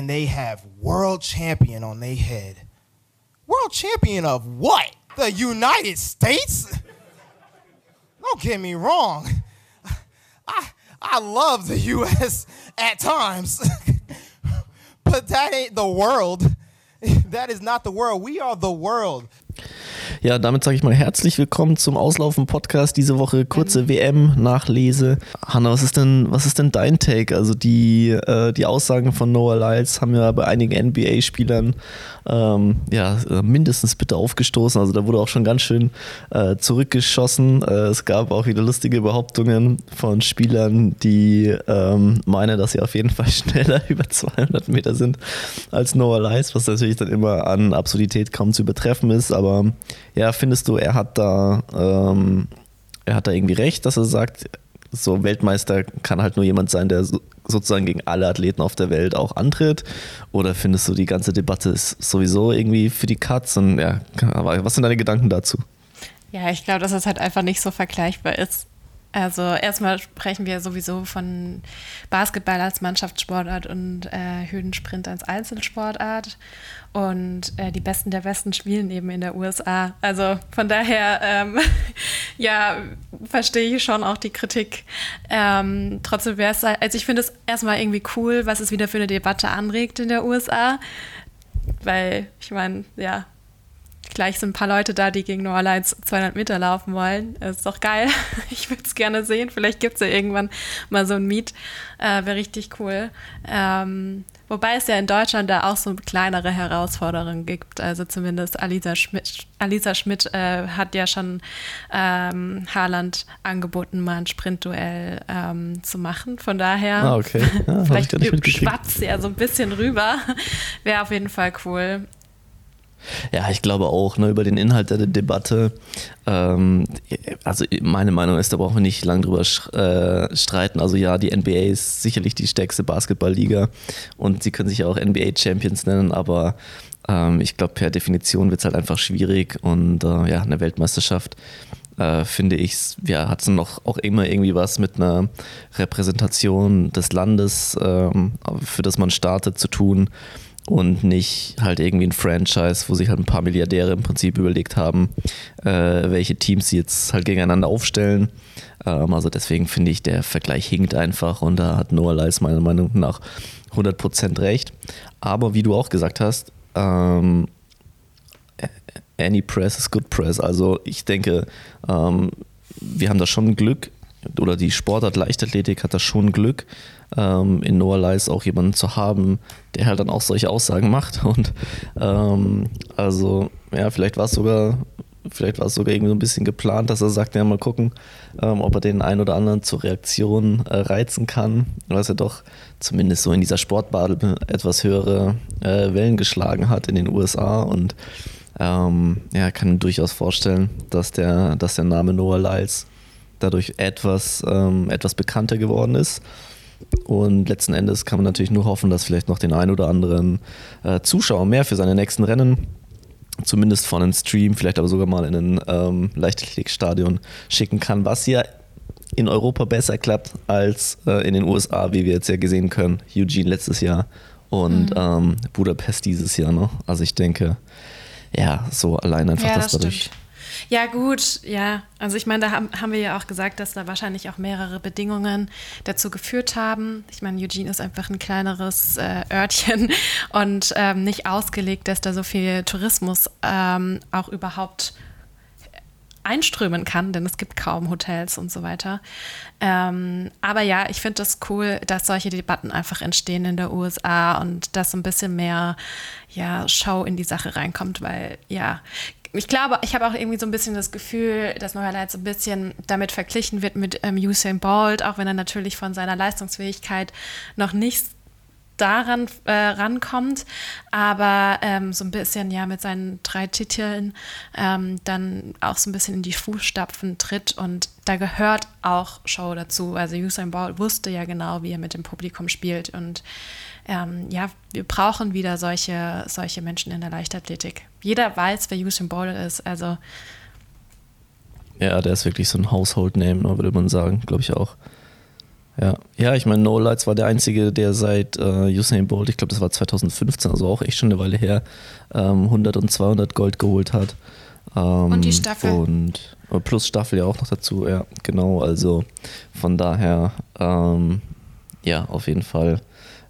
and they have world champion on their head. World champion of what? The United States? Don't get me wrong. I I love the US at times. but that ain't the world. That is not the world. We are the world. Ja, damit sage ich mal herzlich willkommen zum Auslaufen-Podcast. Diese Woche kurze WM-Nachlese. Hanna, was ist denn, was ist denn dein Take? Also die, äh, die Aussagen von Noah Lyles haben ja bei einigen NBA-Spielern ähm, ja, mindestens bitte aufgestoßen. Also da wurde auch schon ganz schön äh, zurückgeschossen. Äh, es gab auch wieder lustige Behauptungen von Spielern, die ähm, meinen, dass sie auf jeden Fall schneller über 200 Meter sind als Noah Lyles, was natürlich dann immer an Absurdität kaum zu übertreffen ist. Aber ja, findest du, er hat da, ähm, er hat da irgendwie recht, dass er sagt, so Weltmeister kann halt nur jemand sein, der sozusagen gegen alle Athleten auf der Welt auch antritt? Oder findest du, die ganze Debatte ist sowieso irgendwie für die Katz? Und ja, aber was sind deine Gedanken dazu? Ja, ich glaube, dass es halt einfach nicht so vergleichbar ist. Also erstmal sprechen wir sowieso von Basketball als Mannschaftssportart und äh, Hürdensprint als Einzelsportart. Und äh, die Besten der Besten spielen eben in der USA. Also von daher, ähm, ja, verstehe ich schon auch die Kritik. Ähm, trotzdem wäre es, also ich finde es erstmal irgendwie cool, was es wieder für eine Debatte anregt in der USA. Weil, ich meine, ja, gleich sind ein paar Leute da, die gegen New Orleans 200 Meter laufen wollen. Das ist doch geil. Ich würde es gerne sehen. Vielleicht gibt es ja irgendwann mal so ein Meet. Äh, Wäre richtig cool. Ähm, wobei es ja in Deutschland da auch so kleinere Herausforderungen gibt. Also zumindest Alisa Schmidt, Alisa Schmidt äh, hat ja schon ähm, Haaland angeboten, mal ein Sprintduell ähm, zu machen. Von daher, ah, okay. ja, vielleicht schwappt ja so ein bisschen rüber. Wäre auf jeden Fall cool. Ja, ich glaube auch, ne, über den Inhalt der Debatte. Ähm, also meine Meinung ist, da brauchen wir nicht lange drüber äh, streiten. Also ja, die NBA ist sicherlich die stärkste Basketballliga und sie können sich ja auch NBA Champions nennen, aber ähm, ich glaube, per Definition wird es halt einfach schwierig und äh, ja, eine Weltmeisterschaft äh, finde ich, ja, hat es noch auch immer irgendwie was mit einer Repräsentation des Landes, ähm, für das man startet, zu tun und nicht halt irgendwie ein Franchise, wo sich halt ein paar Milliardäre im Prinzip überlegt haben, äh, welche Teams sie jetzt halt gegeneinander aufstellen. Ähm, also deswegen finde ich, der Vergleich hinkt einfach und da hat Noah Leis meiner Meinung nach 100% recht. Aber wie du auch gesagt hast, ähm, any press is good press. Also ich denke, ähm, wir haben da schon Glück oder die Sportart Leichtathletik hat da schon Glück, ähm, in Noah Lies auch jemanden zu haben, der halt dann auch solche Aussagen macht. Und ähm, also, ja, vielleicht war es sogar, vielleicht war es sogar irgendwie so ein bisschen geplant, dass er sagt, ja, mal gucken, ähm, ob er den einen oder anderen zur Reaktion äh, reizen kann, was er doch zumindest so in dieser Sportbadel etwas höhere äh, Wellen geschlagen hat in den USA und ähm, ja, kann durchaus vorstellen, dass der, dass der Name Noah Lyles dadurch etwas, ähm, etwas bekannter geworden ist. Und letzten Endes kann man natürlich nur hoffen, dass vielleicht noch den ein oder anderen äh, Zuschauer mehr für seine nächsten Rennen, zumindest von einem Stream, vielleicht aber sogar mal in ein ähm, Leichtathletikstadion schicken kann, was ja in Europa besser klappt als äh, in den USA, wie wir jetzt ja gesehen können. Eugene letztes Jahr und mhm. ähm, Budapest dieses Jahr. Ne? Also ich denke, ja, so allein einfach, ja, das dass dadurch stimmt. Ja, gut, ja. Also ich meine, da haben, haben wir ja auch gesagt, dass da wahrscheinlich auch mehrere Bedingungen dazu geführt haben. Ich meine, Eugene ist einfach ein kleineres äh, Örtchen und ähm, nicht ausgelegt, dass da so viel Tourismus ähm, auch überhaupt einströmen kann, denn es gibt kaum Hotels und so weiter. Ähm, aber ja, ich finde das cool, dass solche Debatten einfach entstehen in der USA und dass ein bisschen mehr ja, Show in die Sache reinkommt, weil ja, ich glaube, ich habe auch irgendwie so ein bisschen das Gefühl, dass Neuerleit so ein bisschen damit verglichen wird mit ähm, Usain Bolt, auch wenn er natürlich von seiner Leistungsfähigkeit noch nicht daran äh, rankommt, aber ähm, so ein bisschen ja mit seinen drei Titeln ähm, dann auch so ein bisschen in die Fußstapfen tritt. Und da gehört auch Show dazu. Also Usain Bolt wusste ja genau, wie er mit dem Publikum spielt. Und ähm, ja, wir brauchen wieder solche, solche Menschen in der Leichtathletik. Jeder weiß, wer Usain Bolt ist, also ja, der ist wirklich so ein Household Name, ne, würde man sagen, glaube ich auch. Ja, ja ich meine, No Lights war der einzige, der seit äh, Usain Bolt, ich glaube, das war 2015, also auch echt schon eine Weile her, ähm, 100 und 200 Gold geholt hat. Ähm, und die Staffel. Und äh, plus Staffel ja auch noch dazu, ja, genau. Also von daher, ähm, ja, auf jeden Fall.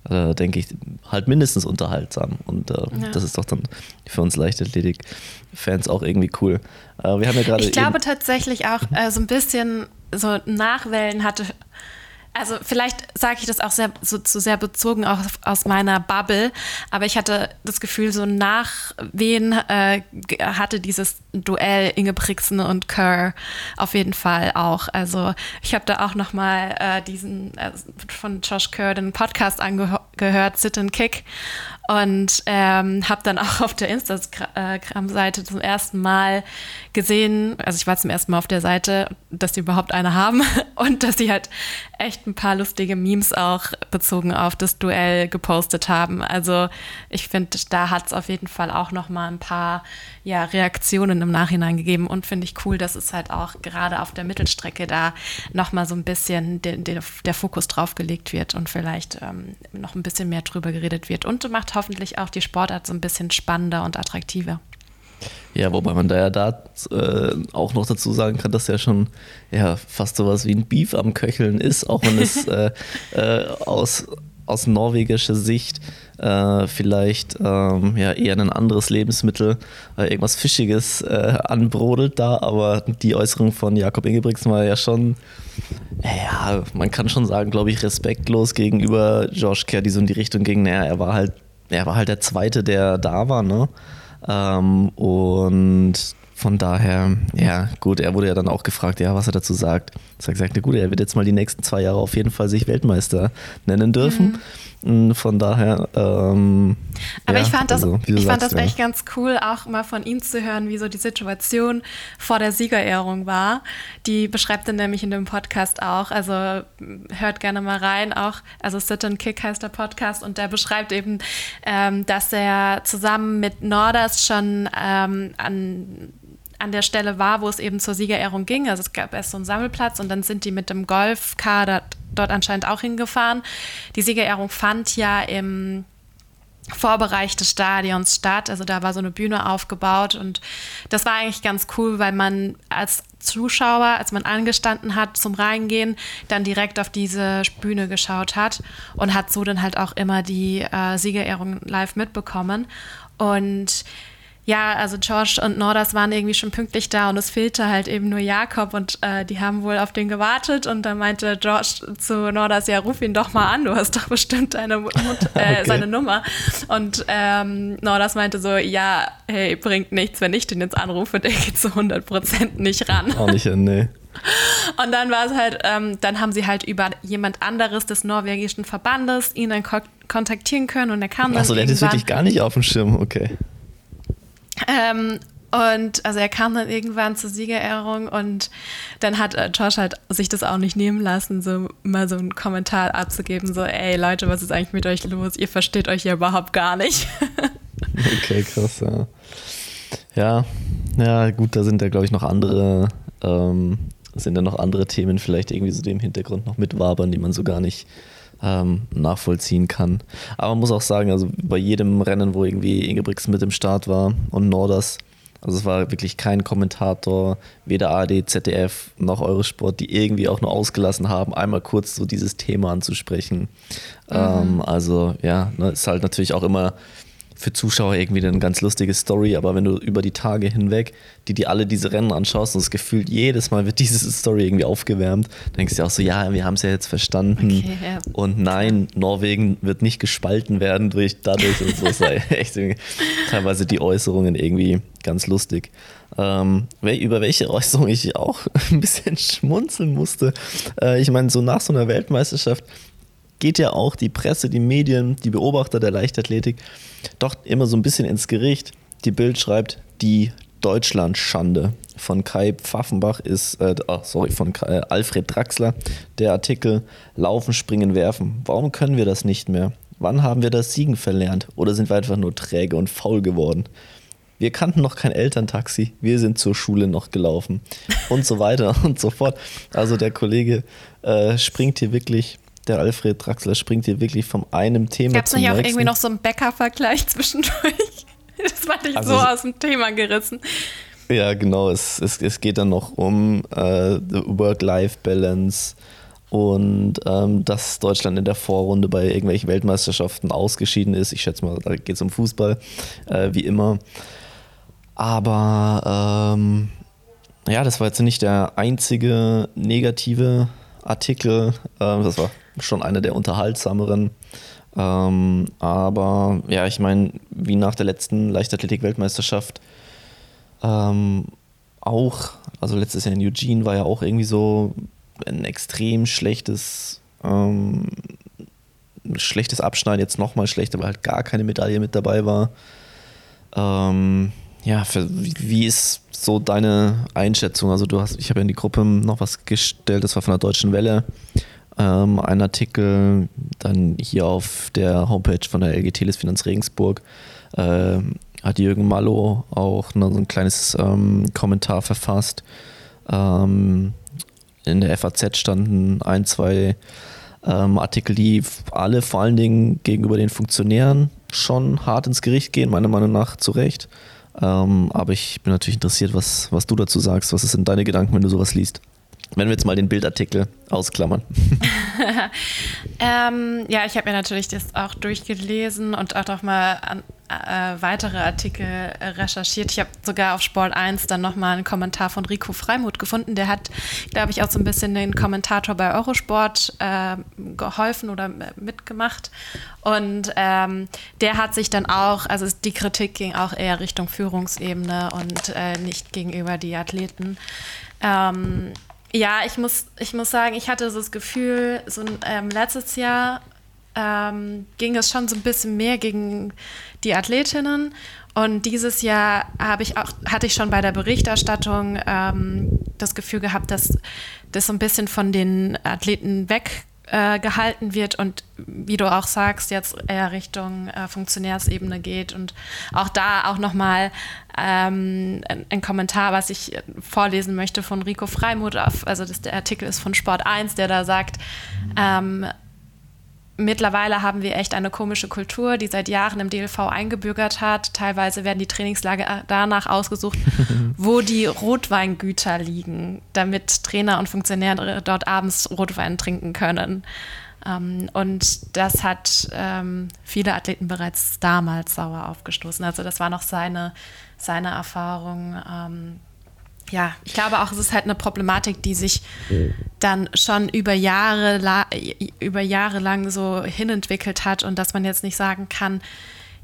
Äh, denke ich, halt mindestens unterhaltsam. Und äh, ja. das ist doch dann für uns Leichtathletik-Fans auch irgendwie cool. Äh, wir haben ja gerade. Ich glaube tatsächlich auch äh, so ein bisschen so Nachwellen hatte also vielleicht sage ich das auch sehr, so, so sehr bezogen auch aus meiner Bubble, aber ich hatte das Gefühl, so nach wen äh, hatte dieses Duell Ingebrigtsen und Kerr auf jeden Fall auch. Also ich habe da auch noch mal äh, diesen äh, von Josh Kerr den Podcast angehört, Sit and Kick und ähm, habe dann auch auf der Instagram-Seite zum ersten Mal gesehen, also ich war zum ersten Mal auf der Seite, dass sie überhaupt eine haben und dass sie halt echt ein paar lustige Memes auch bezogen auf das Duell gepostet haben. Also ich finde, da hat es auf jeden Fall auch noch mal ein paar ja, Reaktionen im Nachhinein gegeben und finde ich cool, dass es halt auch gerade auf der Mittelstrecke da noch mal so ein bisschen de, de, der Fokus drauf gelegt wird und vielleicht ähm, noch ein bisschen mehr drüber geredet wird und macht hoffentlich auch die Sportart so ein bisschen spannender und attraktiver. Ja, wobei man da ja da äh, auch noch dazu sagen kann, dass ja schon ja, fast sowas wie ein Beef am Köcheln ist, auch wenn es äh, äh, aus, aus norwegischer Sicht äh, vielleicht ähm, ja, eher ein anderes Lebensmittel, äh, irgendwas Fischiges äh, anbrodelt da, aber die Äußerung von Jakob Ingebrigtsen war ja schon, ja, man kann schon sagen, glaube ich, respektlos gegenüber Josh Kerr, die so in die Richtung ging, naja, er war halt, er war halt der Zweite, der da war, ne? Ähm, und von daher, ja, gut, er wurde ja dann auch gefragt, ja, was er dazu sagt. Er sagt, na gut, er wird jetzt mal die nächsten zwei Jahre auf jeden Fall sich Weltmeister nennen dürfen. Mhm. Von daher. Ähm, Aber ja, ich fand das, also, ich fand das ja. echt ganz cool, auch mal von ihm zu hören, wie so die Situation vor der Siegerehrung war. Die beschreibt er nämlich in dem Podcast auch. Also hört gerne mal rein. Auch, also Sit and Kick heißt der Podcast und der beschreibt eben, ähm, dass er zusammen mit Norders schon ähm, an an der Stelle war, wo es eben zur Siegerehrung ging. Also es gab erst so einen Sammelplatz und dann sind die mit dem Golfkader dort anscheinend auch hingefahren. Die Siegerehrung fand ja im Vorbereich des Stadions statt. Also da war so eine Bühne aufgebaut und das war eigentlich ganz cool, weil man als Zuschauer, als man angestanden hat zum Reingehen, dann direkt auf diese Bühne geschaut hat und hat so dann halt auch immer die äh, Siegerehrung live mitbekommen. Und ja, also George und Nordas waren irgendwie schon pünktlich da und es fehlte halt eben nur Jakob und äh, die haben wohl auf den gewartet und dann meinte George zu Nordas, ja, ruf ihn doch mal an, du hast doch bestimmt deine Mut äh, okay. seine Nummer. Und ähm, Nordas meinte so, ja, hey, bringt nichts, wenn ich den jetzt anrufe, der geht zu 100% nicht ran. Auch nicht, nee. Und dann war es halt, ähm, dann haben sie halt über jemand anderes des norwegischen Verbandes ihn dann kontaktieren können und er kam dann Achso, der hat es wirklich gar nicht auf dem Schirm, okay. Ähm, und also er kam dann irgendwann zur Siegerehrung und dann hat äh, Josh halt sich das auch nicht nehmen lassen, so mal so einen Kommentar abzugeben, so, ey Leute, was ist eigentlich mit euch los? Ihr versteht euch ja überhaupt gar nicht. okay, krass, ja. Ja, ja, gut, da sind ja, glaube ich, noch andere, ähm, sind ja noch andere Themen vielleicht irgendwie so dem Hintergrund noch mitwabern, die man so gar nicht ähm, nachvollziehen kann. Aber man muss auch sagen, also bei jedem Rennen, wo irgendwie Ingebrigtsen mit dem Start war und Norders, also es war wirklich kein Kommentator, weder ARD, ZDF noch Eurosport, die irgendwie auch nur ausgelassen haben, einmal kurz so dieses Thema anzusprechen. Mhm. Ähm, also ja, ne, ist halt natürlich auch immer für Zuschauer irgendwie eine ganz lustige Story, aber wenn du über die Tage hinweg, die dir alle diese Rennen anschaust und das Gefühl, jedes Mal wird diese Story irgendwie aufgewärmt, denkst du auch so, ja, wir haben es ja jetzt verstanden okay, ja. und nein, Norwegen wird nicht gespalten werden durch dadurch und so sei echt teilweise die Äußerungen irgendwie ganz lustig. Ähm, über welche Äußerung ich auch ein bisschen schmunzeln musste. Äh, ich meine, so nach so einer Weltmeisterschaft geht ja auch die Presse, die Medien, die Beobachter der Leichtathletik doch immer so ein bisschen ins Gericht. Die Bild schreibt, die Deutschlandschande von Kai Pfaffenbach ist, äh, oh, sorry, von Kai, äh, Alfred Draxler, der Artikel Laufen, Springen, Werfen. Warum können wir das nicht mehr? Wann haben wir das Siegen verlernt? Oder sind wir einfach nur träge und faul geworden? Wir kannten noch kein Elterntaxi, wir sind zur Schule noch gelaufen und so weiter und so fort. Also der Kollege äh, springt hier wirklich der Alfred Draxler springt hier wirklich vom einem Thema Gab es zum nicht auch nächsten. irgendwie noch so einen Bäcker-Vergleich zwischendurch? Das fand ich Also so aus dem Thema gerissen. Ja, genau. Es, es, es geht dann noch um äh, Work-Life-Balance und ähm, dass Deutschland in der Vorrunde bei irgendwelchen Weltmeisterschaften ausgeschieden ist. Ich schätze mal, da geht es um Fußball, äh, wie immer. Aber ähm, ja, das war jetzt nicht der einzige negative Artikel. Ähm, das war schon einer der unterhaltsameren. Ähm, aber ja, ich meine, wie nach der letzten Leichtathletik-Weltmeisterschaft ähm, auch, also letztes Jahr in Eugene war ja auch irgendwie so ein extrem schlechtes, ähm, schlechtes Abschneiden, jetzt nochmal schlechter, weil halt gar keine Medaille mit dabei war. Ähm, ja, für, wie ist so deine Einschätzung? Also du hast, ich habe ja in die Gruppe noch was gestellt, das war von der Deutschen Welle. Ähm, ein Artikel, dann hier auf der Homepage von der LG Telefinanz Regensburg ähm, hat Jürgen Mallow auch noch so ein kleines ähm, Kommentar verfasst. Ähm, in der FAZ standen ein, zwei ähm, Artikel, die alle vor allen Dingen gegenüber den Funktionären schon hart ins Gericht gehen, meiner Meinung nach zu Recht. Ähm, aber ich bin natürlich interessiert, was, was du dazu sagst. Was sind deine Gedanken, wenn du sowas liest? Wenn wir jetzt mal den Bildartikel ausklammern. Ähm, ja, ich habe mir natürlich das auch durchgelesen und auch noch mal an, äh, weitere Artikel recherchiert. Ich habe sogar auf Sport 1 dann nochmal einen Kommentar von Rico Freimuth gefunden. Der hat, glaube ich, auch so ein bisschen den Kommentator bei Eurosport äh, geholfen oder äh, mitgemacht. Und ähm, der hat sich dann auch, also die Kritik ging auch eher Richtung Führungsebene und äh, nicht gegenüber die Athleten. Ähm, ja, ich muss, ich muss sagen, ich hatte so das Gefühl, so ähm, letztes Jahr ähm, ging es schon so ein bisschen mehr gegen die Athletinnen. Und dieses Jahr habe ich auch, hatte ich schon bei der Berichterstattung ähm, das Gefühl gehabt, dass das so ein bisschen von den Athleten weg äh, wird und wie du auch sagst, jetzt eher Richtung äh, Funktionärsebene geht und auch da auch nochmal ähm, ein, Kommentar, was ich äh, vorlesen möchte von Rico Freimuth, auf, also das, der Artikel ist von Sport 1, der da sagt, ähm, Mittlerweile haben wir echt eine komische Kultur, die seit Jahren im DLV eingebürgert hat. Teilweise werden die Trainingslager danach ausgesucht, wo die Rotweingüter liegen, damit Trainer und Funktionäre dort abends Rotwein trinken können. Ähm, und das hat ähm, viele Athleten bereits damals sauer aufgestoßen. Also das war noch seine, seine Erfahrung. Ähm, ja, ich glaube auch, es ist halt eine Problematik, die sich dann schon über Jahre, über Jahre lang so hinentwickelt hat und dass man jetzt nicht sagen kann,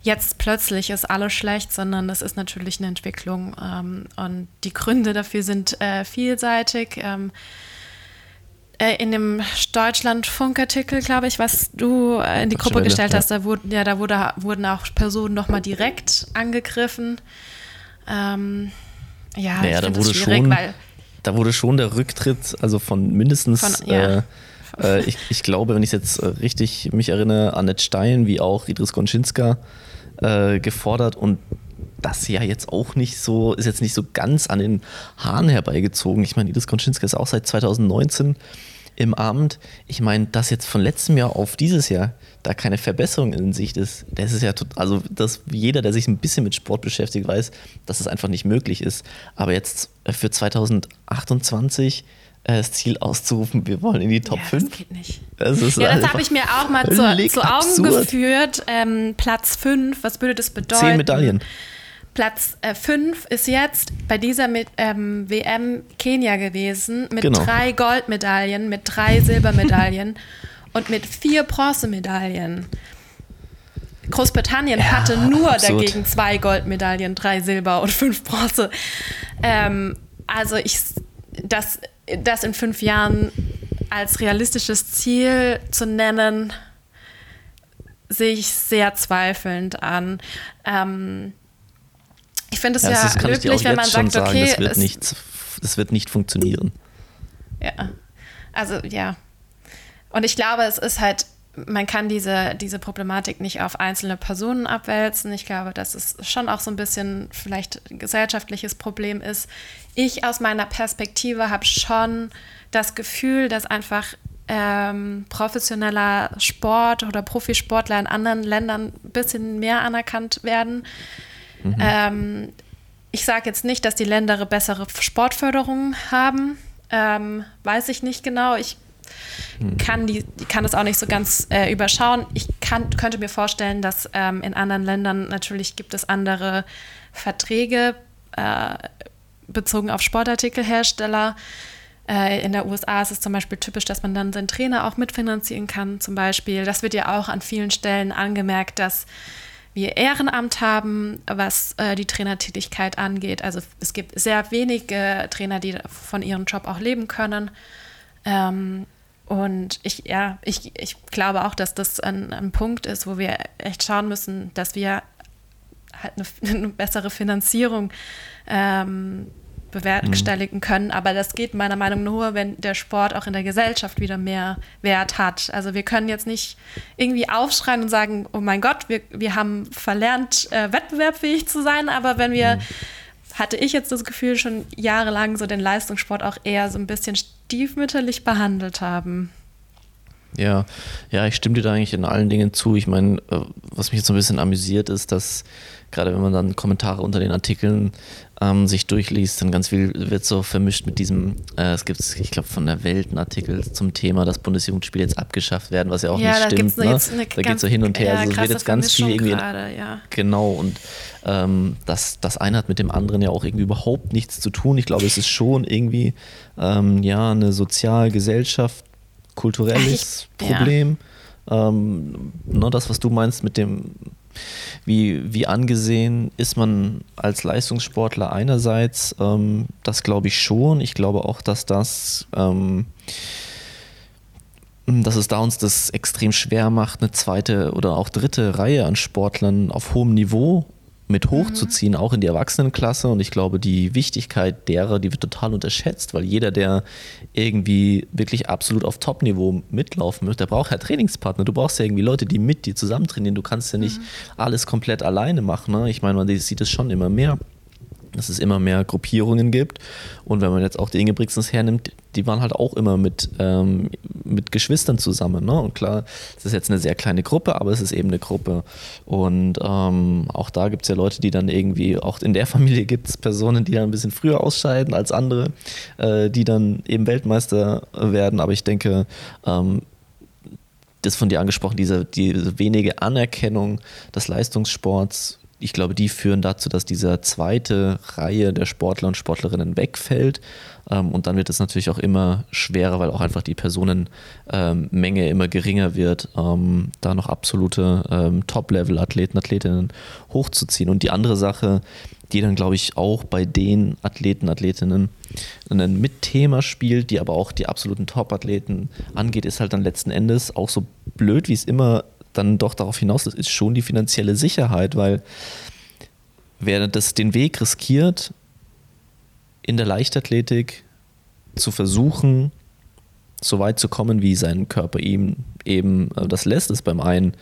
jetzt plötzlich ist alles schlecht, sondern das ist natürlich eine Entwicklung ähm, und die Gründe dafür sind äh, vielseitig. Ähm, äh, in dem Deutschlandfunk-Artikel, glaube ich, was du äh, in die Gruppe gestellt ja. hast, da, wurden, ja, da wurde, wurden auch Personen nochmal direkt angegriffen. Ähm, ja, Naja, da wurde schwierig, schon- weil Da wurde schon der Rücktritt, also von mindestens, Von- ja. äh, äh, ich, ich glaube, wenn ich jetzt äh, richtig mich erinnere, Annette Stein wie auch Idris Gonczynska äh, gefordert und das ja jetzt auch nicht so, ist jetzt nicht so ganz an den Haaren herbeigezogen. Ich meine, Idris Gonczynska ist auch seit 2019 im Amt. Ich meine, dass jetzt von letztem Jahr auf dieses Jahr da keine Verbesserung in Sicht ist, das ist ja tot, also dass jeder, der sich ein bisschen mit Sport beschäftigt, weiß, dass es einfach nicht möglich ist. Aber jetzt äh, für 2028 äh, das Ziel auszurufen, wir wollen in die Top ja, 5. Das geht nicht. Das ist Ja, das einfach habe ich mir auch mal zu, zu Augen absurd. geführt. Ähm, Platz 5, was würde das bedeuten? Zehn Medaillen. Platz 5 ist jetzt bei dieser mit, ähm, WM Kenia gewesen mit Genau. drei Goldmedaillen, mit drei Silbermedaillen und mit vier Bronzemedaillen. Großbritannien Ja, hatte nur absurd. dagegen zwei Goldmedaillen, drei Silber und fünf Bronze. Ähm, also ich, das, das in fünf Jahren als realistisches Ziel zu nennen, sehe ich sehr zweifelnd an. Ähm, ich finde es ja, auch löblich, wenn man sagt, sagen, okay, das wird, es- nicht, das wird nicht funktionieren. ja. Also ja. Und ich glaube, es ist halt, man kann diese, diese Problematik nicht auf einzelne Personen abwälzen. Ich glaube, dass es schon auch so ein bisschen vielleicht ein gesellschaftliches Problem ist. Ich aus meiner Perspektive habe schon das Gefühl, dass einfach ähm, professioneller Sport oder Profisportler in anderen Ländern ein bisschen mehr anerkannt werden. Mhm. Ähm, ich sage jetzt nicht, dass die Länder bessere Sportförderung haben. Ähm, weiß ich nicht genau. Ich mhm. kann, die, kann das auch nicht so ganz äh, überschauen. Ich kann, könnte mir vorstellen, dass ähm, in anderen Ländern natürlich gibt es andere Verträge äh, bezogen auf Sportartikelhersteller. Äh, in der USA ist es zum Beispiel typisch, dass man dann seinen Trainer auch mitfinanzieren kann, zum Beispiel. Das wird ja auch an vielen Stellen angemerkt, dass wir Ehrenamt haben, was äh, die Trainertätigkeit angeht. Also es gibt sehr wenige Trainer, die von ihrem Job auch leben können. Ähm, und ich, ja, ich, ich glaube auch, dass das ein, ein Punkt ist, wo wir echt schauen müssen, dass wir halt eine, eine bessere Finanzierung ähm, bewerkstelligen mhm. können. Aber das geht meiner Meinung nach nur, wenn der Sport auch in der Gesellschaft wieder mehr Wert hat. Also wir können jetzt nicht irgendwie aufschreien und sagen, oh mein Gott, wir, wir haben verlernt, äh, wettbewerbsfähig zu sein. Aber wenn wir, mhm. hatte ich jetzt das Gefühl, schon jahrelang so den Leistungssport auch eher so ein bisschen stiefmütterlich behandelt haben. Ja, ja, ich stimme dir da eigentlich in allen Dingen zu. Ich meine, äh, was mich jetzt so ein bisschen amüsiert ist, dass gerade wenn man dann Kommentare unter den Artikeln ähm, sich durchliest, dann ganz viel wird so vermischt mit diesem, äh, es gibt, ich glaube, von der Welt einen Artikel zum Thema, dass Bundesjugendspiele jetzt abgeschafft werden, was ja auch ja, nicht stimmt. Ne? da geht es so hin und her. Ja, also es wird jetzt ganz viel irgendwie. Grade, ja. Genau, und ähm, das, das eine hat mit dem anderen ja auch irgendwie überhaupt nichts zu tun. Ich glaube, es ist schon irgendwie ähm, ja eine sozial, Gesellschaft, kulturelles ich, Problem. Ja. Ähm, ne, das, was du meinst mit dem wie, wie angesehen ist man als Leistungssportler einerseits? Ähm, das glaube ich schon. Ich glaube auch, dass das, ähm, dass es da uns das extrem schwer macht, eine zweite oder auch dritte Reihe an Sportlern auf hohem Niveau mit hochzuziehen, mhm. auch in die Erwachsenenklasse. Und ich glaube, die Wichtigkeit derer, die wird total unterschätzt, weil jeder, der irgendwie wirklich absolut auf Top-Niveau mitlaufen möchte, der braucht ja Trainingspartner. Du brauchst ja irgendwie Leute, die mit dir zusammen trainieren. Du kannst ja nicht mhm. alles komplett alleine machen. Ne? Ich meine, man sieht es schon immer mehr dass es immer mehr Gruppierungen gibt. Und wenn man jetzt auch die Ingebrigtsens hernimmt, die waren halt auch immer mit, ähm, mit Geschwistern zusammen. Ne? Und klar, es ist jetzt eine sehr kleine Gruppe, aber es ist eben eine Gruppe. Und ähm, auch da gibt es ja Leute, die dann irgendwie, auch in der Familie gibt es Personen, die dann ein bisschen früher ausscheiden als andere, äh, die dann eben Weltmeister werden. Aber ich denke, ähm, das von dir angesprochen, diese, diese wenige Anerkennung des Leistungssports ich glaube, die führen dazu, dass diese zweite Reihe der Sportler und Sportlerinnen wegfällt. Ähm, und dann wird es natürlich auch immer schwerer, weil auch einfach die Personenmenge ähm, immer geringer wird, ähm, da noch absolute Top-Level-Athleten, Athletinnen hochzuziehen. Und die andere Sache, die dann, glaube ich, auch bei den Athleten, Athletinnen ein Mitthema spielt, die aber auch die absoluten Top-Athleten angeht, ist halt dann letzten Endes auch so blöd, wie es immer dann doch darauf hinaus, das ist schon die finanzielle Sicherheit, weil wer das den Weg riskiert, in der Leichtathletik zu versuchen, so weit zu kommen, wie sein Körper ihm eben äh, das lässt, ist beim einen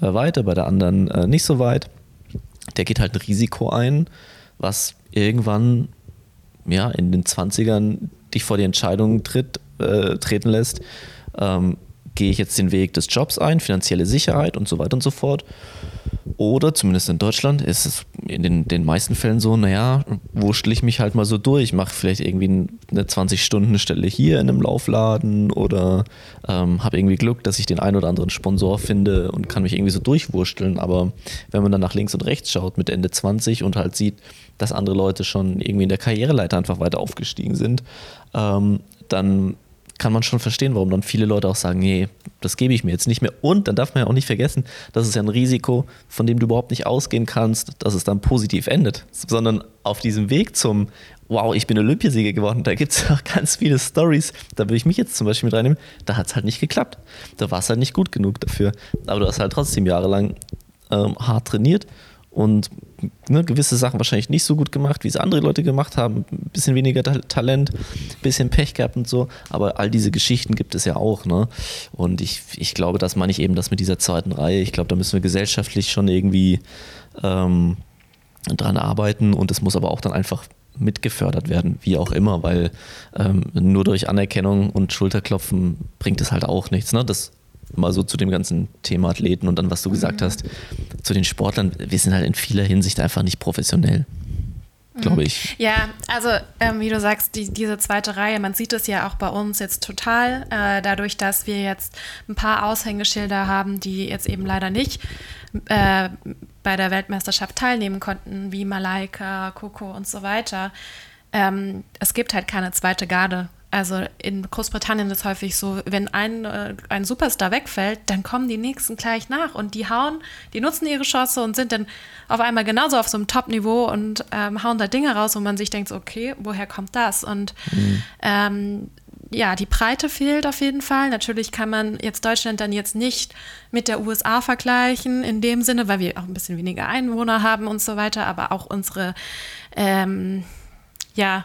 äh, weiter, bei der anderen äh, nicht so weit. Der geht halt ein Risiko ein, was irgendwann ja, in den 20ern dich vor die Entscheidung tritt, äh, treten lässt, ähm, gehe ich jetzt den Weg des Jobs ein, finanzielle Sicherheit und so weiter und so fort. Oder zumindest in Deutschland ist es in den, den meisten Fällen so, naja, wurschtel ich mich halt mal so durch, mache vielleicht irgendwie eine 20-Stunden-Stelle hier in einem Laufladen oder ähm, habe irgendwie Glück, dass ich den einen oder anderen Sponsor finde und kann mich irgendwie so durchwursteln. Aber wenn man dann nach links und rechts schaut mit Ende 20 und halt sieht, dass andere Leute schon irgendwie in der Karriereleiter einfach weiter aufgestiegen sind, ähm, dann kann man schon verstehen, warum dann viele Leute auch sagen, nee, das gebe ich mir jetzt nicht mehr. Und dann darf man ja auch nicht vergessen, das ist ja ein Risiko, von dem du überhaupt nicht ausgehen kannst, dass es dann positiv endet, sondern auf diesem Weg zum, wow, ich bin Olympiasieger geworden, da gibt es auch ganz viele Stories, da würde ich mich jetzt zum Beispiel mit reinnehmen, da hat es halt nicht geklappt. Da war es halt nicht gut genug dafür. Aber du hast halt trotzdem jahrelang ähm, hart trainiert und ne, gewisse Sachen wahrscheinlich nicht so gut gemacht, wie es andere Leute gemacht haben. Ein bisschen weniger Talent, ein bisschen Pech gehabt und so. Aber all diese Geschichten gibt es ja auch. Ne? Und ich, ich glaube, das meine ich eben das mit dieser zweiten Reihe. Ich glaube, da müssen wir gesellschaftlich schon irgendwie ähm, dran arbeiten und es muss aber auch dann einfach mitgefördert werden, wie auch immer, weil ähm, nur durch Anerkennung und Schulterklopfen bringt es halt auch nichts. Ne? Das mal so zu dem ganzen Thema Athleten und dann, was du gesagt hast, zu den Sportlern, wir sind halt in vieler Hinsicht einfach nicht professionell glaube ich. Ja, also ähm, wie du sagst, die, diese zweite Reihe, man sieht es ja auch bei uns jetzt total, äh, dadurch, dass wir jetzt ein paar Aushängeschilder haben, die jetzt eben leider nicht äh, bei der Weltmeisterschaft teilnehmen konnten, wie Malaika, Coco und so weiter. Ähm, es gibt halt keine zweite Garde also in Großbritannien ist es häufig so, wenn ein, äh, ein Superstar wegfällt, dann kommen die nächsten gleich nach und die hauen, die nutzen ihre Chance und sind dann auf einmal genauso auf so einem Top-Niveau und ähm, hauen da Dinge raus, wo man sich denkt, okay, woher kommt das? Und mhm. ähm, ja, die Breite fehlt auf jeden Fall. Natürlich kann man jetzt Deutschland dann jetzt nicht mit der USA vergleichen, in dem Sinne, weil wir auch ein bisschen weniger Einwohner haben und so weiter, aber auch unsere, ähm, ja,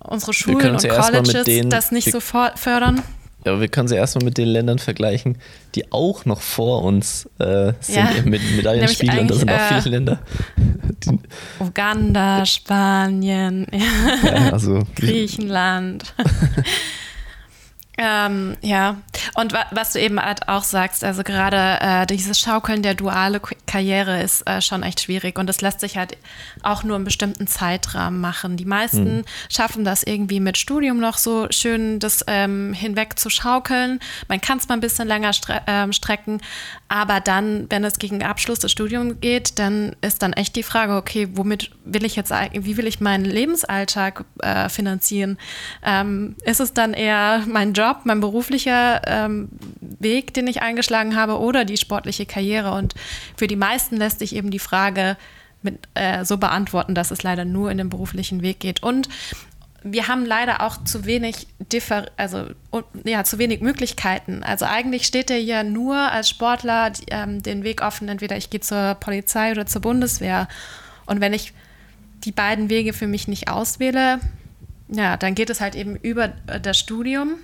unsere Schulen und ja Colleges denen, das nicht so fördern. Ja, aber wir können sie erstmal mit den Ländern vergleichen, die auch noch vor uns äh, sind ja, mit Medaillenspielern. Da sind auch äh, viele Länder. Uganda, Spanien, ja, also, Griechenland. Ähm, ja, und wa was du eben halt auch sagst, also gerade äh, dieses Schaukeln der duale Karriere ist äh, schon echt schwierig und das lässt sich halt auch nur im bestimmten Zeitrahmen machen. Die meisten mhm. schaffen das irgendwie mit Studium noch so schön das ähm, hinweg zu schaukeln. Man kann es mal ein bisschen länger stre ähm, strecken, aber dann, wenn es gegen Abschluss des Studiums geht, dann ist dann echt die Frage, okay, womit will ich jetzt, wie will ich meinen Lebensalltag äh, finanzieren? Ähm, ist es dann eher mein Job? Job, mein beruflicher ähm, Weg, den ich eingeschlagen habe, oder die sportliche Karriere. Und für die meisten lässt sich eben die Frage mit, äh, so beantworten, dass es leider nur in den beruflichen Weg geht. Und wir haben leider auch zu wenig Differ also ja, zu wenig Möglichkeiten. Also eigentlich steht er ja nur als Sportler ähm, den Weg offen, entweder ich gehe zur Polizei oder zur Bundeswehr. Und wenn ich die beiden Wege für mich nicht auswähle, ja, dann geht es halt eben über das Studium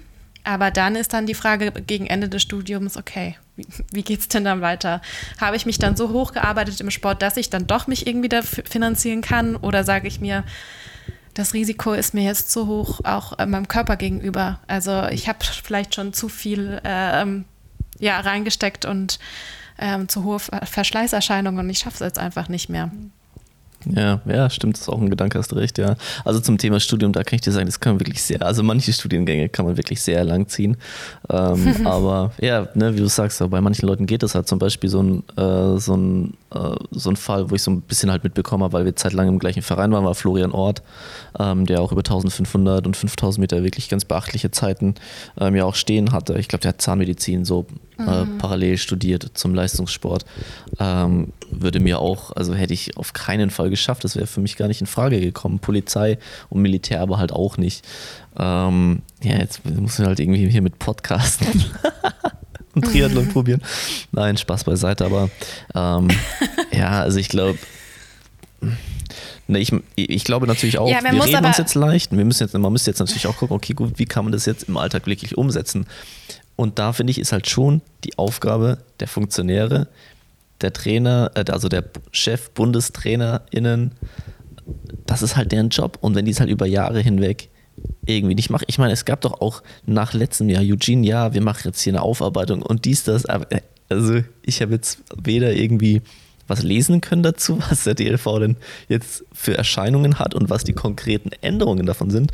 aber dann ist dann die Frage gegen Ende des Studiums, okay, wie, geht es denn dann weiter? Habe ich mich dann so hochgearbeitet im Sport, dass ich dann doch mich irgendwie da finanzieren kann? Oder sage ich mir, das Risiko ist mir jetzt zu hoch, auch äh, meinem Körper gegenüber. Also ich habe vielleicht schon zu viel ähm, ja, reingesteckt und ähm, zu hohe Verschleißerscheinungen und ich schaffe es jetzt einfach nicht mehr. Ja, ja, stimmt, das ist auch ein Gedanke, hast du recht, ja. Also zum Thema Studium, da kann ich dir sagen, das kann man wirklich sehr, also manche Studiengänge kann man wirklich sehr lang ziehen. Ähm, aber ja, ne, wie du sagst, bei manchen Leuten geht das halt zum Beispiel so ein, äh, so, ein, äh, so ein Fall, wo ich so ein bisschen halt mitbekommen habe, weil wir zeitlang im gleichen Verein waren, war Florian Ort, ähm, der auch über 1500 und 5000 Meter wirklich ganz beachtliche Zeiten ähm, ja auch stehen hatte. Ich glaube, der hat Zahnmedizin so äh, mhm. parallel studiert zum Leistungssport. Ähm, würde mir auch, also hätte ich auf keinen Fall geschafft. Das wäre für mich gar nicht in Frage gekommen. Polizei und Militär aber halt auch nicht. Ähm, ja, jetzt muss ich halt irgendwie hier mit Podcasten und Triathlon probieren. Nein, Spaß beiseite, aber ähm, ja, also ich glaube. Ne, ich, ich glaube natürlich auch, ja, wir reden uns jetzt leicht. Wir müssen jetzt, man müsste jetzt natürlich auch gucken, okay, gut, wie kann man das jetzt im Alltag wirklich umsetzen? Und da finde ich, ist halt schon die Aufgabe der Funktionäre, der Trainer, äh, also der Chef, BundestrainerInnen, das ist halt deren Job. Und wenn die es halt über Jahre hinweg irgendwie nicht machen, ich meine, es gab doch auch nach letztem Jahr, Eugene, ja, wir machen jetzt hier eine Aufarbeitung und dies, das, äh, also ich habe jetzt weder irgendwie was lesen können dazu, was der DLV denn jetzt für Erscheinungen hat und was die konkreten Änderungen davon sind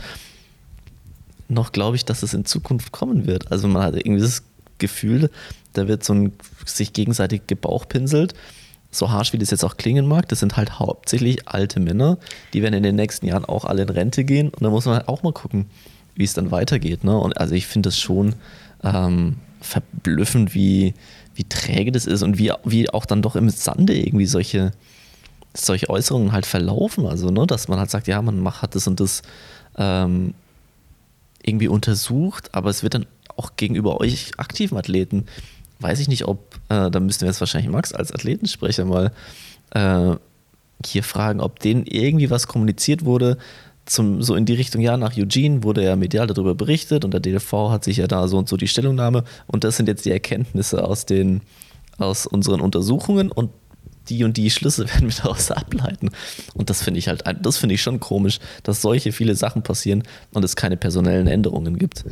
noch glaube ich, dass es in Zukunft kommen wird. Also man hat irgendwie das Gefühl, da wird so ein sich gegenseitig gebauchpinselt. So harsch wie das jetzt auch klingen mag, das sind halt hauptsächlich alte Männer, die werden in den nächsten Jahren auch alle in Rente gehen und da muss man halt auch mal gucken, wie es dann weitergeht. Ne? Und also ich finde das schon ähm, verblüffend, wie, wie träge das ist und wie, wie auch dann doch im Sande irgendwie solche, solche Äußerungen halt verlaufen. Also, ne, dass man halt sagt, ja, man macht, hat das und das ähm, irgendwie untersucht, aber es wird dann auch gegenüber euch aktiven Athleten, weiß ich nicht, ob, äh, da müssten wir jetzt wahrscheinlich Max als Athletensprecher mal äh, hier fragen, ob denen irgendwie was kommuniziert wurde, zum, so in die Richtung, ja, nach Eugene wurde ja medial darüber berichtet und der DLV hat sich ja da so und so die Stellungnahme. Und das sind jetzt die Erkenntnisse aus den, aus unseren Untersuchungen. Und die und die Schlüsse werden wir daraus ableiten. Und das finde ich halt, das finde ich schon komisch, dass solche viele Sachen passieren und es keine personellen Änderungen gibt.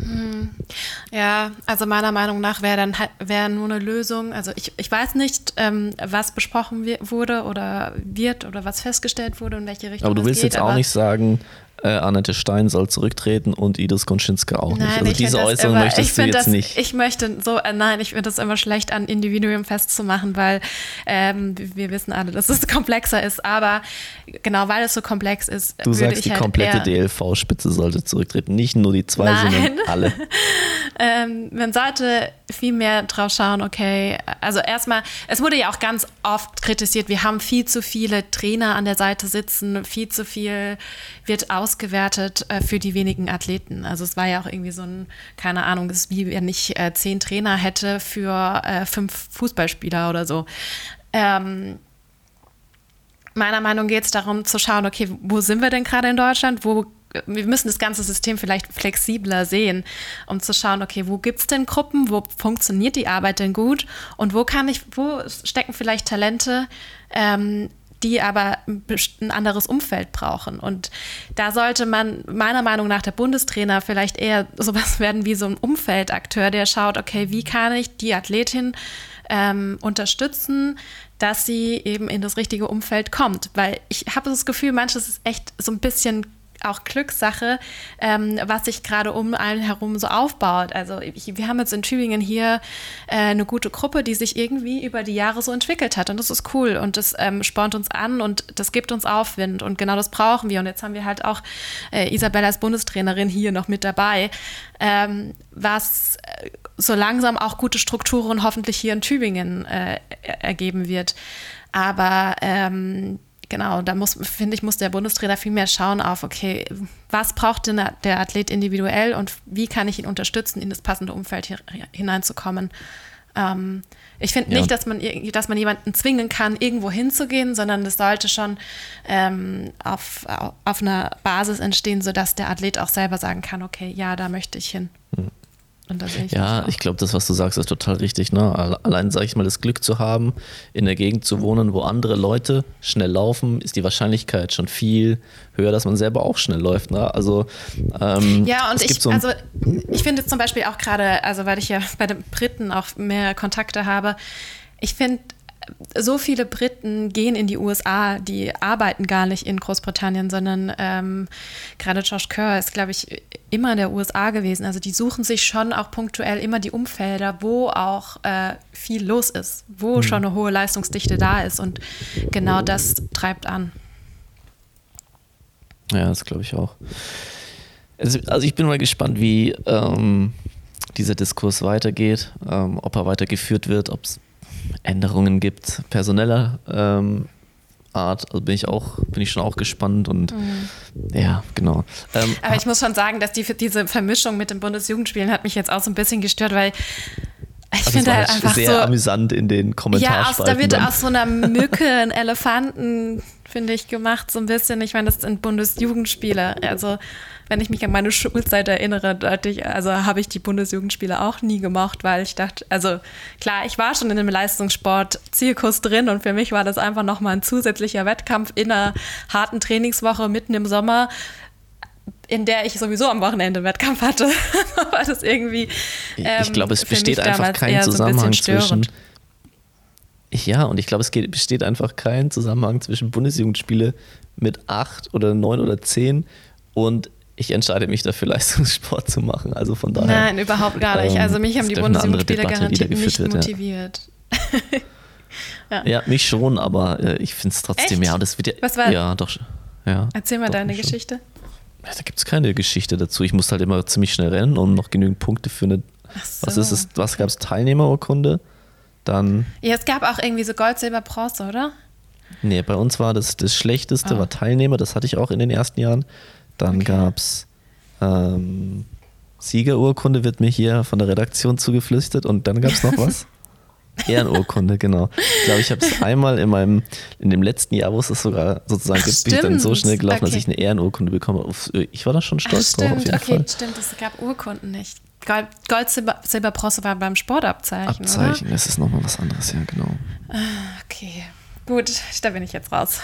Ja, also meiner Meinung nach wäre dann wäre nur eine Lösung. Also ich, ich weiß nicht, ähm, was besprochen wurde oder wird oder was festgestellt wurde, in welche Richtung. Aber du willst geht, jetzt auch nicht sagen, äh, Annette Stein soll zurücktreten und Idris Konschinska auch Nein, nicht. Also diese Äußerung immer, möchtest du jetzt das, nicht. Ich möchte so, äh, nein, ich finde das immer schlecht an Individuum festzumachen, weil ähm, wir wissen alle, dass es komplexer ist. Aber genau, weil es so komplex ist, du sagst, die halt komplette DLV-Spitze sollte zurücktreten, nicht nur die zwei, Nein. sondern alle. ähm, man sollte viel mehr drauf schauen, okay, also erstmal, es wurde ja auch ganz oft kritisiert, wir haben viel zu viele Trainer an der Seite sitzen, viel zu viel wird ausgewertet äh, für die wenigen Athleten. Also es war ja auch irgendwie so ein, keine Ahnung, es ist wie wenn ich äh, zehn Trainer hätte für äh, fünf Fußballspieler oder so. Ähm, meiner Meinung geht es darum zu schauen, okay, wo sind wir denn gerade in Deutschland? Wo wir müssen das ganze System vielleicht flexibler sehen, um zu schauen, okay, wo gibt es denn Gruppen, wo funktioniert die Arbeit denn gut und wo kann ich, wo stecken vielleicht Talente, ähm, die aber ein anderes Umfeld brauchen. Und da sollte man meiner Meinung nach der Bundestrainer vielleicht eher sowas werden wie so ein Umfeldakteur, der schaut, okay, wie kann ich die Athletin ähm, unterstützen, dass sie eben in das richtige Umfeld kommt. Weil ich habe das Gefühl, manches ist echt so ein bisschen auch Glückssache, ähm, was sich gerade um allen herum so aufbaut. Also ich, wir haben jetzt in Tübingen hier äh, eine gute Gruppe, die sich irgendwie über die Jahre so entwickelt hat. Und das ist cool und das ähm, spornt uns an und das gibt uns Aufwind und genau das brauchen wir. Und jetzt haben wir halt auch äh, Isabella als Bundestrainerin hier noch mit dabei, ähm, was äh, so langsam auch gute Strukturen hoffentlich hier in Tübingen äh, ergeben wird. Aber ähm, Genau, da muss, finde ich, muss der Bundestrainer viel mehr schauen auf, okay, was braucht denn der Athlet individuell und wie kann ich ihn unterstützen, in das passende Umfeld hier, hineinzukommen. Ähm, ich finde ja. nicht, dass man, dass man jemanden zwingen kann, irgendwo hinzugehen, sondern es sollte schon ähm, auf, auf einer Basis entstehen, sodass der Athlet auch selber sagen kann, okay, ja, da möchte ich hin. Mhm. Ich ja, ich glaube, das, was du sagst, ist total richtig. Ne? Allein, sage ich mal, das Glück zu haben, in der Gegend zu wohnen, wo andere Leute schnell laufen, ist die Wahrscheinlichkeit schon viel höher, dass man selber auch schnell läuft. Ne? Also, ähm, ja, und ich, so also, ich finde zum Beispiel auch gerade, also weil ich ja bei den Briten auch mehr Kontakte habe, ich finde, so viele Briten gehen in die USA, die arbeiten gar nicht in Großbritannien, sondern ähm, gerade Josh Kerr ist, glaube ich, immer in der USA gewesen. Also die suchen sich schon auch punktuell immer die Umfelder, wo auch äh, viel los ist, wo mhm. schon eine hohe Leistungsdichte da ist. Und genau das treibt an. Ja, das glaube ich auch. Also, also, ich bin mal gespannt, wie ähm, dieser Diskurs weitergeht, ähm, ob er weitergeführt wird, ob es Änderungen gibt, personeller ähm, Art, also bin ich auch, bin ich schon auch gespannt und mhm. ja, genau. Ähm, Aber ich muss schon sagen, dass die, diese Vermischung mit den Bundesjugendspielen hat mich jetzt auch so ein bisschen gestört, weil ich also finde halt einfach sehr so, amüsant in den Kommentaren. Ja, aus, da wird aus so einer Mücke ein Elefanten, finde ich, gemacht, so ein bisschen. Ich meine, das sind Bundesjugendspiele. Also wenn ich mich an meine Schulzeit erinnere, ich, also habe ich die Bundesjugendspiele auch nie gemocht, weil ich dachte, also klar, ich war schon in einem Leistungssport-Zirkus drin und für mich war das einfach nochmal ein zusätzlicher Wettkampf in einer harten Trainingswoche mitten im Sommer in der ich sowieso am Wochenende Wettkampf hatte, war das irgendwie. Ähm, ich glaube, es besteht einfach kein Zusammenhang so zwischen. Ja, und ich glaube, es geht, besteht einfach kein Zusammenhang zwischen Bundesjugendspiele mit acht oder neun oder zehn und ich entscheide mich dafür, Leistungssport zu machen. Also von daher. Nein, überhaupt gar nicht. Also mich haben die Bundesjugendspiele garantiert nicht wird, motiviert. Ja. ja. mich schon, aber äh, ich finde es trotzdem, Echt? ja, das wird ja. Was war? Ja, doch. Ja, Erzähl mal deine Geschichte. Da gibt es keine Geschichte dazu. Ich musste halt immer ziemlich schnell rennen, um noch genügend Punkte für eine. So. Was ist es? Was gab es? Teilnehmerurkunde? Dann. Ja, es gab auch irgendwie so Gold, Silber, Bronze, oder? Nee, bei uns war das, das Schlechteste, oh. war Teilnehmer, das hatte ich auch in den ersten Jahren. Dann okay. gab es ähm, Siegerurkunde, wird mir hier von der Redaktion zugeflüstert. Und dann gab es noch was? Ehrenurkunde, genau. Ich glaube, ich habe es einmal in meinem, in dem letzten Jahr, wo es das sogar sozusagen gibt, bin ich dann so schnell gelaufen, okay. dass ich eine Ehrenurkunde bekomme. Ich war da schon stolz Ach, drauf, auf jeden okay, Fall. Stimmt, es gab Urkunden nicht. Gold, Gold Silber, Silber, Bronze war beim Sportabzeichen. Abzeichen, oder? das ist nochmal was anderes, ja, genau. Ah, okay. Gut, da bin ich jetzt raus.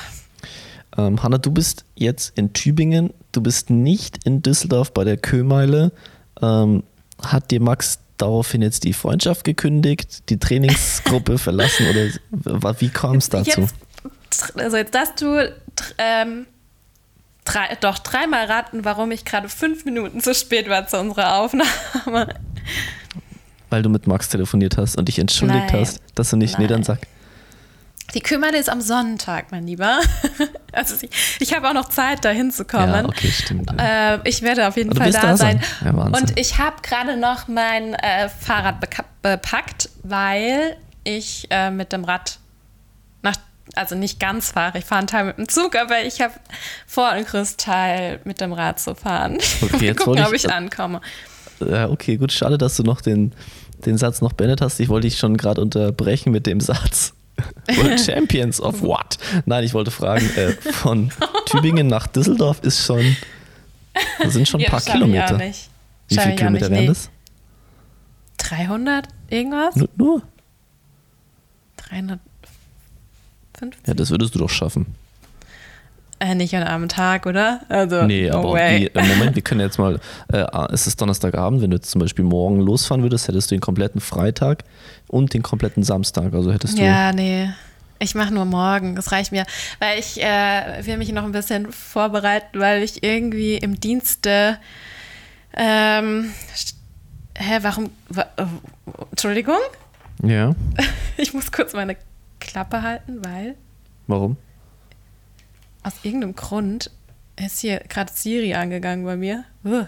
Ähm, Hanna, du bist jetzt in Tübingen, du bist nicht in Düsseldorf bei der Köhmeile. Ähm, hat dir Max daraufhin jetzt die Freundschaft gekündigt, die Trainingsgruppe verlassen oder wie kam es dazu? Jetzt, also jetzt darfst du ähm, drei, doch dreimal raten, warum ich gerade fünf Minuten zu spät war zu unserer Aufnahme. Weil du mit Max telefoniert hast und dich entschuldigt Nein. hast, dass du nicht, Nein. nee, dann sag. Die Kümmerle ist am Sonntag, mein Lieber. Also ich, ich habe auch noch Zeit, da hinzukommen. Ja, okay, stimmt. ja. Äh, ich werde auf jeden Aber Fall da da sein. Ja, und ich habe gerade noch mein äh, Fahrrad bepackt, weil ich äh, mit dem Rad nach, also nicht ganz fahre. Ich fahre einen Teil mit dem Zug, aber ich habe vor, einen Großteil mit dem Rad zu fahren. Okay, jetzt gucken, wollte ob ich- ich ankomme. Ja, okay, gut, schade, dass du noch den, den Satz noch beendet hast. Ich wollte dich schon gerade unterbrechen mit dem Satz. World Champions of what? Nein, ich wollte fragen, äh, von Tübingen nach Düsseldorf ist schon, das sind schon ein Ja, paar Kilometer. Wie viele Kilometer nicht, wären das? 300 irgendwas? Nur, nur? 350? Ja, das würdest du doch schaffen. Äh, nicht an einem Tag, oder? Also, Nee, no aber wie, im Moment, wir können jetzt mal, äh, es ist Donnerstagabend, wenn du jetzt zum Beispiel morgen losfahren würdest, hättest du den kompletten Freitag und den kompletten Samstag. Also hättest du. Ja, nee. Ich mache nur morgen, das reicht mir. Weil ich äh, will mich noch ein bisschen vorbereiten, weil ich irgendwie im Dienste. Ähm, hä, warum. Wa, äh, Entschuldigung? Ja. Ich muss kurz meine Klappe halten, weil Warum? Aus irgendeinem Grund ist hier gerade Siri angegangen bei mir. Uh,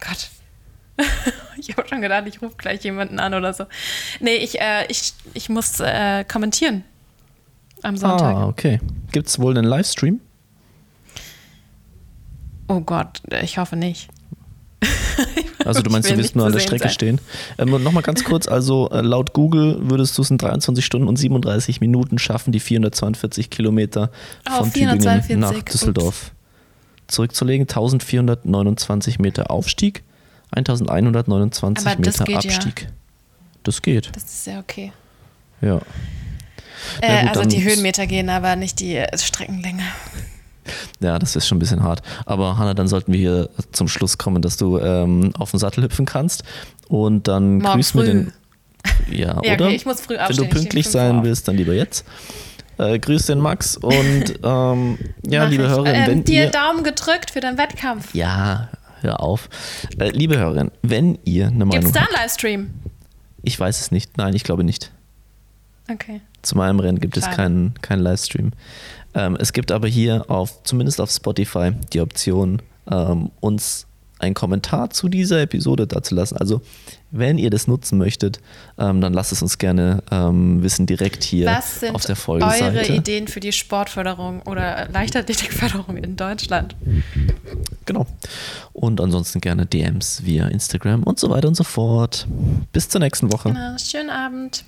Gott. ich habe schon gedacht, ich rufe gleich jemanden an oder so. Nee, ich, äh, ich, ich muss äh, kommentieren am Sonntag. Ah, okay. Gibt es wohl einen Livestream? Oh Gott, ich hoffe nicht. Also du meinst, du nicht nur an der Strecke sein. stehen. Ähm, nochmal ganz kurz, also äh, laut Google würdest du es in 23 Stunden und 37 Minuten schaffen, die 442 Kilometer Oh, von 442, Tübingen nach ups. Düsseldorf zurückzulegen. 1429 Meter Aufstieg, 1129 Aber das Meter geht ja. Abstieg. Das geht, Das ist ja okay. ja. Äh, gut, also die Höhenmeter gehen, aber nicht die äh, Streckenlänge. Ja, das ist schon ein bisschen hart. Aber Hanna, dann sollten wir hier zum Schluss kommen, dass du ähm, auf den Sattel hüpfen kannst. Und dann Morgen grüß mir früh. den. Ja, Ja, oder? okay, ich muss früh Wenn aufstehen. du ich stehe pünktlich sein willst, dann lieber jetzt. Äh, grüß den Max und ähm, ja, Mach liebe ich. Hörerinnen, ähm, wenn dir ihr. Daumen gedrückt für den Wettkampf. Ja, hör auf. Äh, liebe Hörerinnen, wenn ihr eine Gibt Meinung es da einen Livestream? ich weiß es nicht. Nein, ich glaube nicht. Okay. Zu meinem Rennen gibt es Schade. keinen keinen Livestream. Ähm, es gibt aber hier auf, zumindest auf Spotify, die Option, ähm, uns einen Kommentar zu dieser Episode dazulassen. Also, wenn ihr das nutzen möchtet, ähm, dann lasst es uns gerne ähm, wissen, direkt hier Was sind auf der eure Folgeseite. Ideen für die Sportförderung oder Leichtathletikförderung in Deutschland? Genau. Und ansonsten gerne DMs via Instagram und so weiter und so fort. Bis zur nächsten Woche. Genau, schönen Abend.